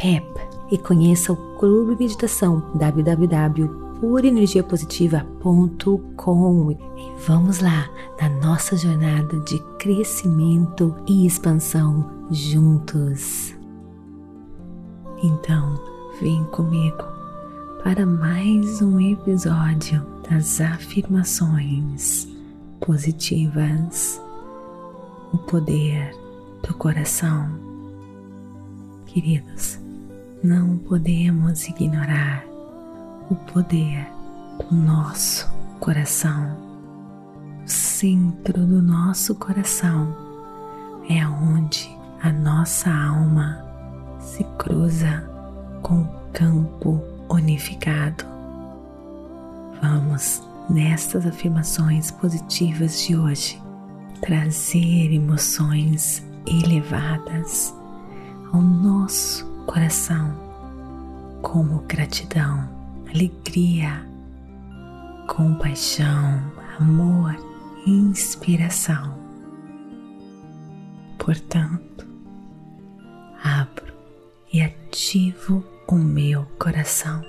Pep e conheça o Clube Meditação www.purenergiapositiva.com e vamos lá na nossa jornada de crescimento e expansão juntos. Então, vem comigo para mais um episódio das afirmações positivas, o poder do coração. Queridos, não podemos ignorar o poder do nosso coração. O centro do nosso coração é onde a nossa alma se cruza com o campo unificado. Vamos, nestas afirmações positivas de hoje, trazer emoções elevadas ao nosso coração como gratidão, alegria, compaixão, amor, inspiração. Portanto, abro e ativo o meu coração,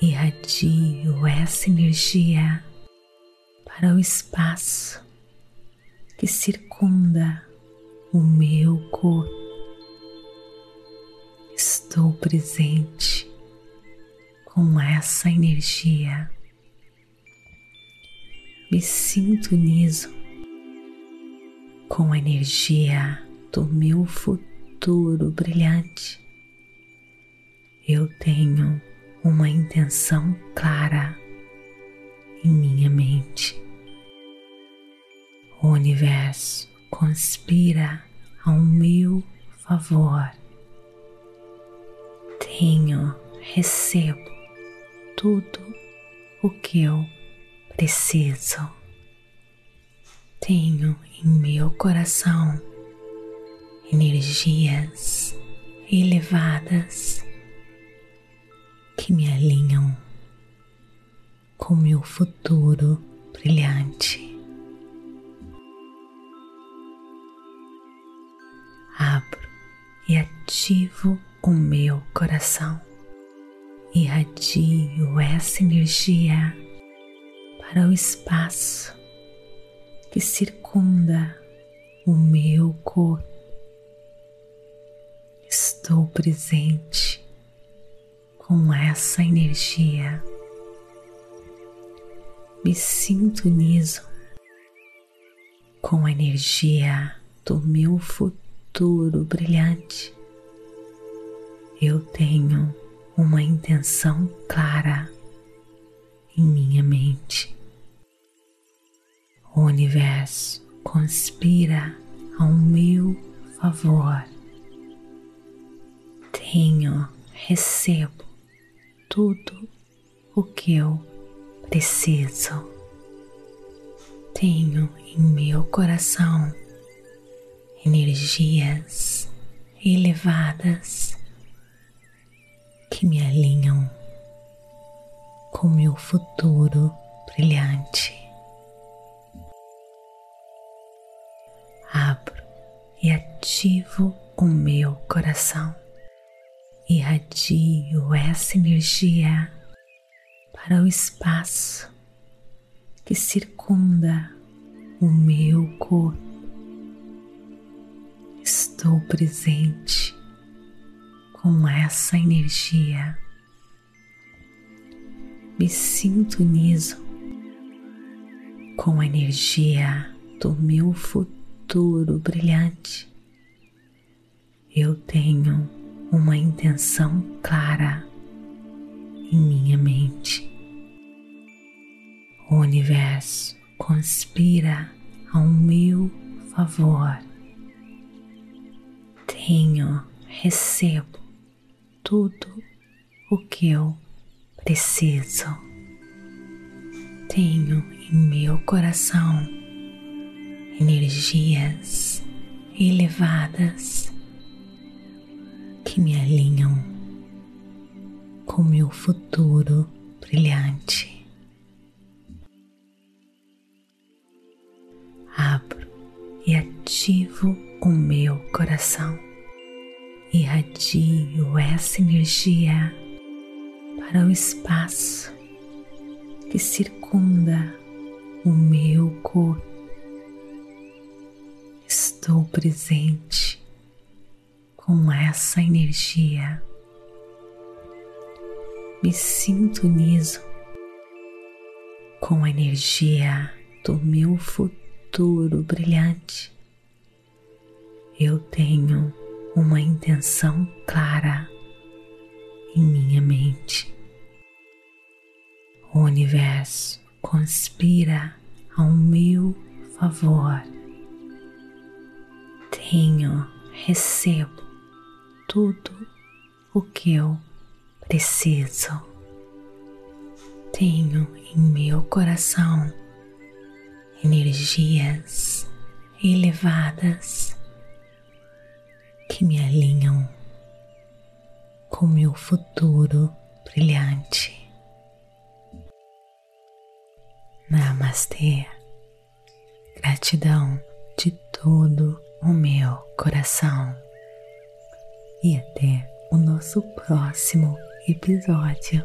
irradio essa energia para o espaço que circunda o meu corpo estou presente com essa energia. Me sintonizo com a energia do meu futuro brilhante. Eu tenho uma intenção clara em minha mente. O universo conspira ao meu favor tenho, recebo tudo o que eu preciso. Tenho em meu coração energias elevadas que me alinham com meu futuro brilhante. Abro e ativo o meu coração. Irradio essa energia para o espaço que circunda o meu corpo. Estou presente com essa energia. Me sintonizo com a energia do meu futuro brilhante eu tenho uma intenção clara em minha mente. O universo conspira ao meu favor. Tenho, recebo tudo o que eu preciso. Tenho em meu coração energias elevadas que me alinham com meu futuro brilhante. Abro e ativo o meu coração, irradio essa energia para o espaço que circunda o meu corpo. Estou presente com essa energia. me sintonizo com a energia do meu futuro brilhante. Eu tenho uma intenção clara em minha mente. O universo conspira ao meu favor. Tenho, recebo tudo o que eu preciso. Tenho em meu coração energias elevadas que me alinham com meu futuro brilhante. Abro e ativo o meu coração. Irradio essa energia para o espaço que circunda o meu corpo. Estou presente com essa energia. Me sintonizo com a energia do meu futuro brilhante. Eu tenho uma intenção clara em minha mente o universo conspira ao meu favor. Tenho, recebo tudo o que eu preciso. Tenho em meu coração energias elevadas que me alinham com meu futuro brilhante. Namastê. Gratidão de todo o meu coração. E até o nosso próximo episódio.